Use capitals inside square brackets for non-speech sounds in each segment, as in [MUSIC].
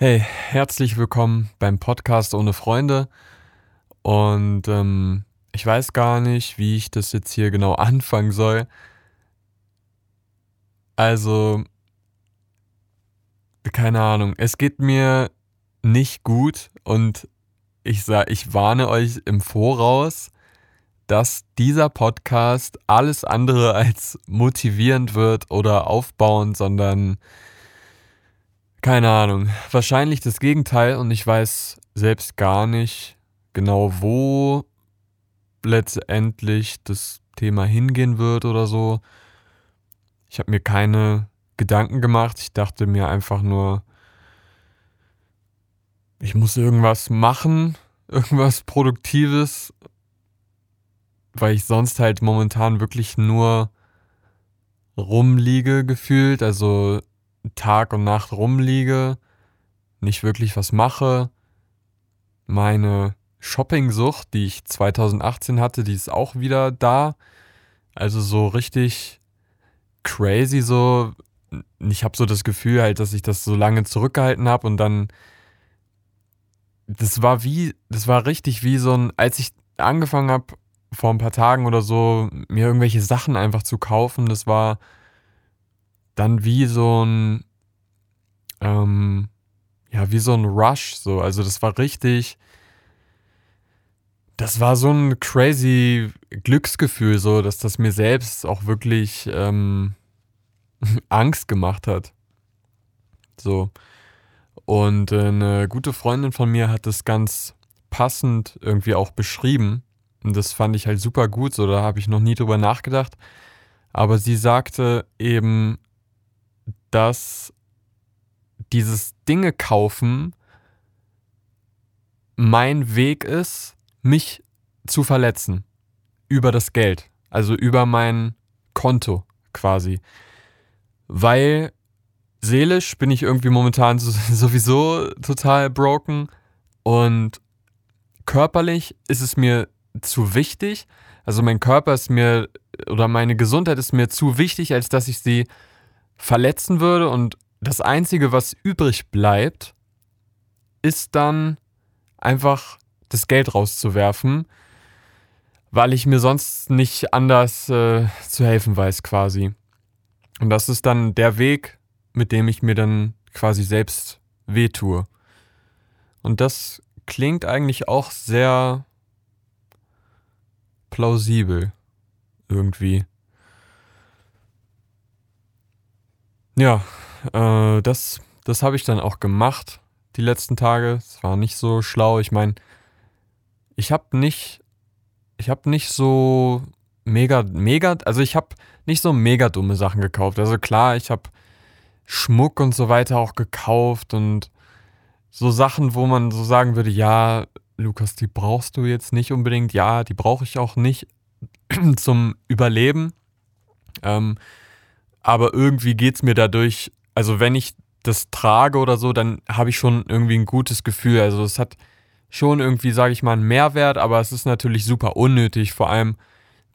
Hey, herzlich willkommen beim Podcast ohne Freunde. Und ähm, ich weiß gar nicht, wie ich das jetzt hier genau [LAUGHS] anfangen soll. Also, keine Ahnung. Es geht mir nicht gut und ich sage, ich warne euch im Voraus, dass dieser Podcast alles andere als motivierend wird oder aufbauend, sondern keine Ahnung. Wahrscheinlich das Gegenteil und ich weiß selbst gar nicht genau, wo letztendlich das Thema hingehen wird oder so. Ich habe mir keine Gedanken gemacht. Ich dachte mir einfach nur, ich muss irgendwas machen, [LAUGHS] irgendwas Produktives, weil ich sonst halt momentan wirklich nur rumliege gefühlt. Also Tag und Nacht rumliege, nicht wirklich was mache. Meine Shopping-Sucht, die ich 2018 hatte, die ist auch wieder da. Also so richtig crazy so. Ich habe so das Gefühl halt, dass ich das so lange zurückgehalten habe und dann das war wie, das war richtig wie so ein, als ich angefangen habe vor ein paar Tagen oder so mir irgendwelche Sachen einfach zu kaufen, das war dann wie so ein, ähm, ja, wie so ein Rush, so. Also das war richtig, das war so ein crazy Glücksgefühl, so, dass das mir selbst auch wirklich ähm, [LAUGHS] Angst gemacht hat. So. Und äh, eine gute Freundin von mir hat das ganz passend irgendwie auch beschrieben. Und das fand ich halt super gut, so da habe ich noch nie drüber nachgedacht. Aber sie sagte eben, dass dieses Dinge kaufen mein Weg ist, mich zu verletzen. Über das Geld. Also über mein Konto quasi. Weil seelisch bin ich irgendwie momentan [LAUGHS] sowieso total broken und körperlich ist es mir zu wichtig. Also mein Körper ist mir oder meine Gesundheit ist mir zu wichtig, als dass ich sie verletzen würde. Und das Einzige, was übrig bleibt, ist dann einfach das Geld rauszuwerfen, weil ich mir sonst nicht anders äh, zu helfen weiß quasi. Und das ist dann der Weg, mit dem ich mir dann quasi selbst wehtue. Und das klingt eigentlich auch sehr plausibel irgendwie. Ja, äh, das, das habe ich dann auch gemacht die letzten Tage. Es war nicht so schlau. Ich meine, ich habe nicht, ich habe nicht so mega, mega, also ich habe nicht so mega dumme Sachen gekauft. Also klar, ich habe Schmuck und so weiter auch gekauft und so Sachen, wo man so sagen würde, ja, Lukas, die brauchst du jetzt nicht unbedingt. Ja, die brauche ich auch nicht [CLEARS THROAT] zum Überleben. Ähm, aber irgendwie geht es mir dadurch, also wenn ich das trage oder so, dann habe ich schon irgendwie ein gutes Gefühl. Also es hat schon irgendwie, sage ich mal, einen Mehrwert, aber es ist natürlich super unnötig, vor allem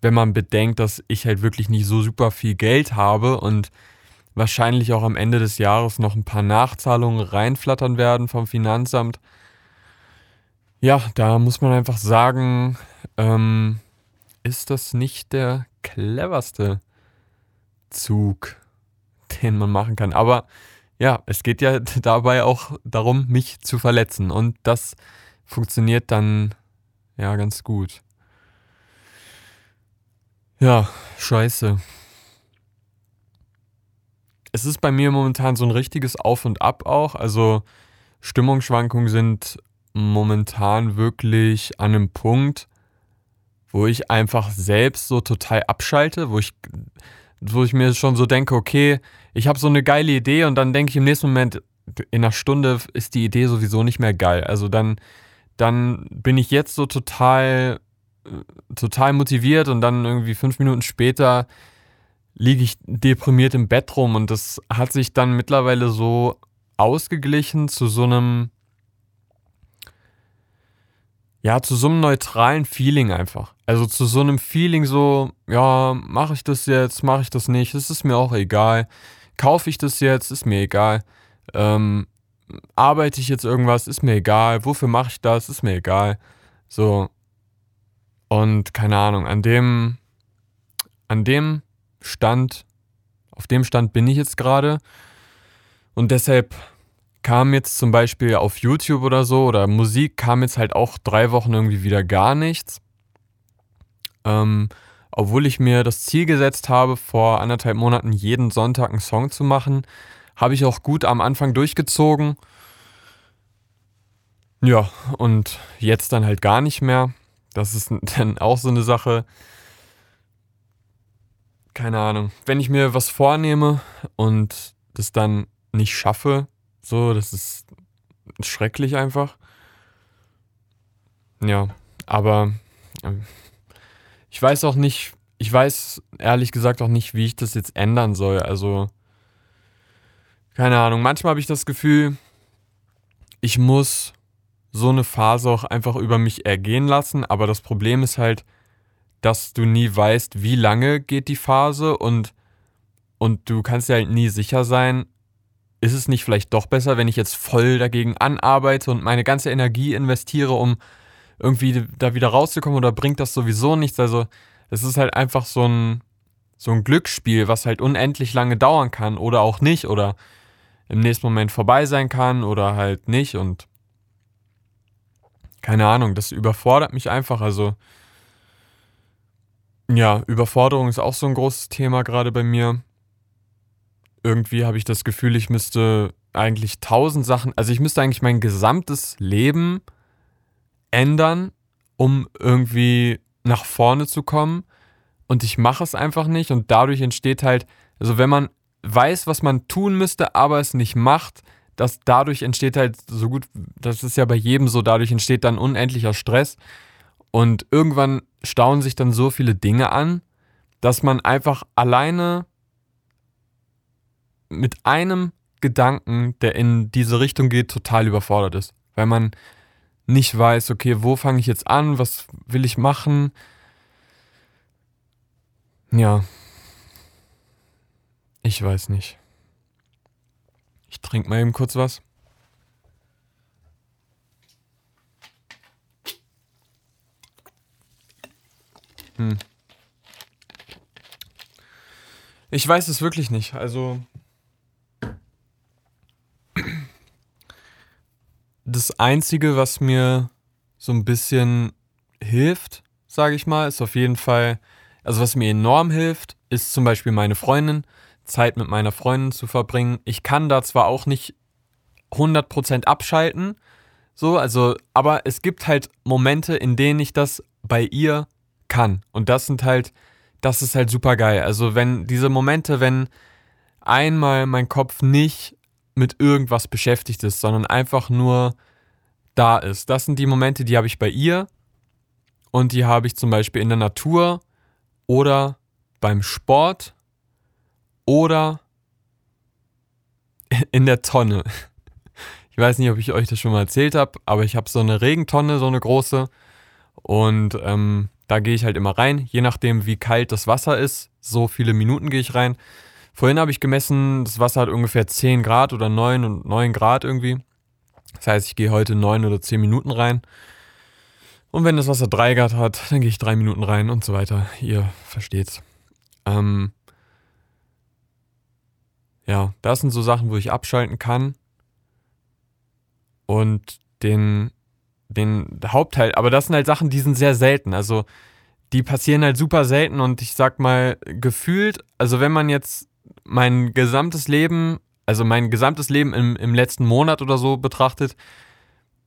wenn man bedenkt, dass ich halt wirklich nicht so super viel Geld habe und wahrscheinlich auch am Ende des Jahres noch ein paar Nachzahlungen reinflattern werden vom Finanzamt. Ja, da muss man einfach sagen, ähm, ist das nicht der cleverste Zug, den man machen kann. Aber ja, es geht ja [LAUGHS] dabei auch darum, mich zu verletzen. Und das funktioniert dann ja ganz gut. Ja, scheiße es ist bei mir momentan so ein richtiges Auf und Ab auch. Also Stimmungsschwankungen sind momentan wirklich an einem Punkt, wo ich einfach selbst so total abschalte, wo ich, wo ich mir schon so denke, okay, ich habe so eine geile Idee und dann denke ich im nächsten Moment, in einer Stunde ist die Idee sowieso nicht mehr geil. Also dann, dann bin ich jetzt so total, total motiviert und dann irgendwie fünf Minuten später liege ich deprimiert im Bett rum und das hat sich dann mittlerweile so ausgeglichen zu so einem ja, zu so einem neutralen Feeling einfach. Also zu so einem Feeling so, ja, mache ich das jetzt, mache ich das nicht, es ist mir auch egal. Kaufe ich das jetzt, ist mir egal. Ähm, arbeite ich jetzt irgendwas, ist mir egal, wofür mache ich das, ist mir egal. So. Und keine Ahnung, an dem, an dem Stand, auf dem Stand bin ich jetzt gerade. Und deshalb kam jetzt zum Beispiel auf YouTube oder so oder Musik kam jetzt halt auch drei Wochen irgendwie wieder gar nichts. Ähm, obwohl ich mir das Ziel gesetzt habe, vor anderthalb Monaten jeden Sonntag einen Song zu machen, habe ich auch gut am Anfang durchgezogen. Ja, und jetzt dann halt gar nicht mehr. Das ist [LAUGHS] dann auch so eine Sache. Keine Ahnung. Wenn ich mir was vornehme und das dann nicht schaffe, so, das ist schrecklich einfach. Ja, aber ähm, ich weiß auch nicht, ich weiß ehrlich gesagt auch nicht, wie ich das jetzt ändern soll. Also, keine Ahnung, manchmal habe ich das Gefühl, ich muss so eine Phase auch einfach über mich ergehen lassen, aber das Problem ist halt, dass du nie weißt, wie lange geht die Phase und, und du kannst ja halt nie sicher sein, ist es nicht vielleicht doch besser, wenn ich jetzt voll dagegen anarbeite und meine ganze Energie investiere, um irgendwie da wieder rauszukommen oder bringt das sowieso nichts? Also, es ist halt einfach so ein, so ein Glücksspiel, was halt unendlich lange dauern kann oder auch nicht oder im nächsten Moment vorbei sein kann oder halt nicht und keine Ahnung, das überfordert mich einfach. Also, ja, Überforderung ist auch so ein großes Thema gerade bei mir. Irgendwie habe ich das Gefühl, ich müsste eigentlich tausend Sachen, also ich müsste eigentlich mein gesamtes Leben ändern, um irgendwie nach vorne zu kommen. Und ich mache es einfach nicht. Und dadurch entsteht halt, also wenn man weiß, was man tun müsste, aber es nicht macht, dass dadurch entsteht halt so gut, das ist ja bei jedem so, dadurch entsteht dann unendlicher Stress. Und irgendwann stauen sich dann so viele Dinge an, dass man einfach alleine mit einem Gedanken, der in diese Richtung geht, total überfordert ist. Weil man nicht weiß, okay, wo fange ich jetzt an, was will ich machen. Ja. Ich weiß nicht. Ich trinke mal eben kurz was. Hm. Ich weiß es wirklich nicht. Also. Das Einzige, was mir so ein bisschen hilft, sage ich mal, ist auf jeden Fall, also was mir enorm hilft, ist zum Beispiel meine Freundin. Zeit mit meiner Freundin zu verbringen. Ich kann da zwar auch nicht 100% abschalten, so, also, aber es gibt halt Momente, in denen ich das bei ihr kann. Und das sind halt, das ist halt super geil. Also, wenn diese Momente, wenn einmal mein Kopf nicht mit irgendwas beschäftigt ist, sondern einfach nur da ist. Das sind die Momente, die habe ich bei ihr und die habe ich zum Beispiel in der Natur oder beim Sport oder [LAUGHS] in der Tonne. Ich weiß nicht, ob ich euch das schon mal erzählt habe, aber ich habe so eine Regentonne, so eine große. Und ähm, da gehe ich halt immer rein, je nachdem, wie kalt das Wasser ist. So viele Minuten gehe ich rein. Vorhin habe ich gemessen, das Wasser hat ungefähr 10 Grad oder 9 und 9 Grad irgendwie. Das heißt, ich gehe heute 9 oder 10 Minuten rein. Und wenn das Wasser 3 Grad hat, dann gehe ich 3 Minuten rein und so weiter. Ihr versteht's. Ähm, ja, das sind so Sachen, wo ich abschalten kann. Und den, den Hauptteil, aber das sind halt Sachen, die sind sehr selten. Also die passieren halt super selten und ich sag mal, gefühlt, also wenn man jetzt mein gesamtes Leben, also mein gesamtes Leben im, im letzten Monat oder so betrachtet,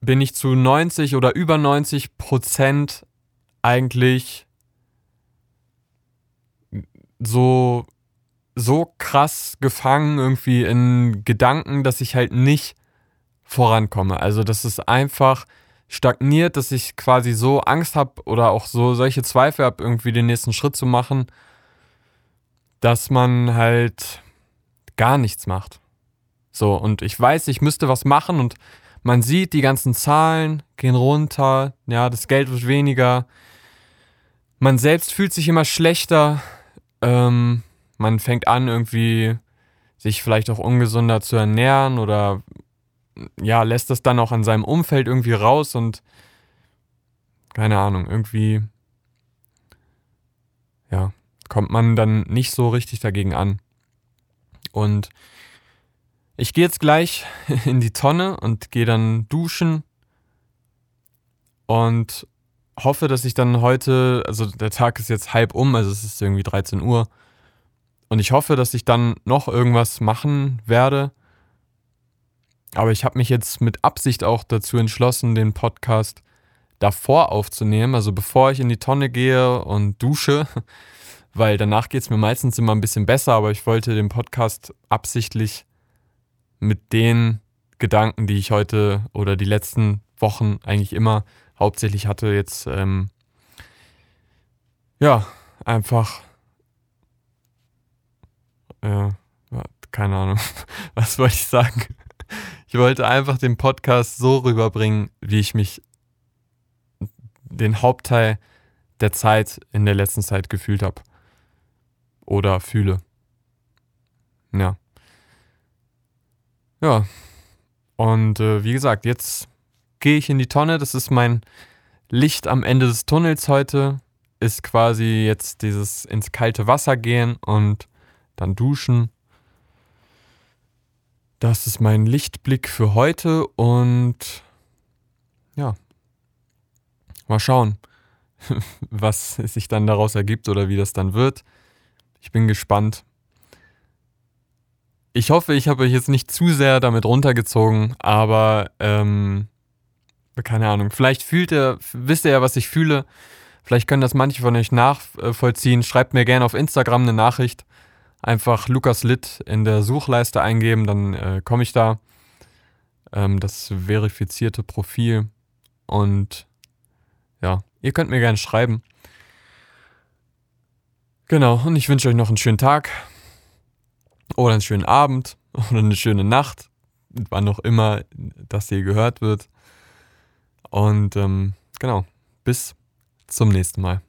bin ich zu 90 oder über 90 Prozent eigentlich so so krass gefangen irgendwie in Gedanken, dass ich halt nicht vorankomme. Also, dass es einfach stagniert, dass ich quasi so Angst habe oder auch so solche Zweifel habe, irgendwie den nächsten Schritt zu machen, dass man halt gar nichts macht. So, und ich weiß, ich müsste was machen und man sieht, die ganzen Zahlen gehen runter, ja, das Geld wird weniger. Man selbst fühlt sich immer schlechter. Ähm, man fängt an, irgendwie sich vielleicht auch ungesunder zu ernähren oder ja, lässt das dann auch an seinem Umfeld irgendwie raus und keine Ahnung, irgendwie kommt man dann nicht so richtig dagegen an. Und ich gehe jetzt gleich [LAUGHS] in die Tonne und gehe dann duschen und hoffe, dass ich dann heute, also der Tag ist jetzt halb um, also es ist irgendwie 13 Uhr. Und ich hoffe, dass ich dann noch irgendwas machen werde. Aber ich habe mich jetzt mit Absicht auch dazu entschlossen, den Podcast davor aufzunehmen, also bevor ich in die Tonne gehe und dusche, weil danach geht es mir meistens immer ein bisschen besser, aber ich wollte den Podcast absichtlich mit den Gedanken, die ich heute oder die letzten Wochen eigentlich immer hauptsächlich hatte, jetzt ähm, ja, einfach äh, keine Ahnung, [LAUGHS] was wollte ich sagen? Ich wollte einfach den Podcast so rüberbringen, wie ich mich den Hauptteil der Zeit in der letzten Zeit gefühlt habe. Oder fühle. Ja. Ja. Und äh, wie gesagt, jetzt gehe ich in die Tonne. Das ist mein Licht am Ende des Tunnels heute. Ist quasi jetzt dieses ins kalte Wasser gehen und dann duschen. Das ist mein Lichtblick für heute und ja, mal schauen, [LAUGHS] was sich dann daraus ergibt oder wie das dann wird. Ich bin gespannt. Ich hoffe, ich habe euch jetzt nicht zu sehr damit runtergezogen, aber ähm, keine Ahnung. Vielleicht fühlt ihr, wisst ihr ja, was ich fühle. Vielleicht können das manche von euch nachvollziehen. Schreibt mir gerne auf Instagram eine Nachricht. Einfach Lukas Litt in der Suchleiste eingeben, dann äh, komme ich da. Ähm, das verifizierte Profil. Und ja, ihr könnt mir gerne schreiben. Genau, und ich wünsche euch noch einen schönen Tag oder einen schönen Abend [LAUGHS] oder eine schöne Nacht, wann auch immer das hier gehört wird. Und ähm, genau, bis zum nächsten Mal.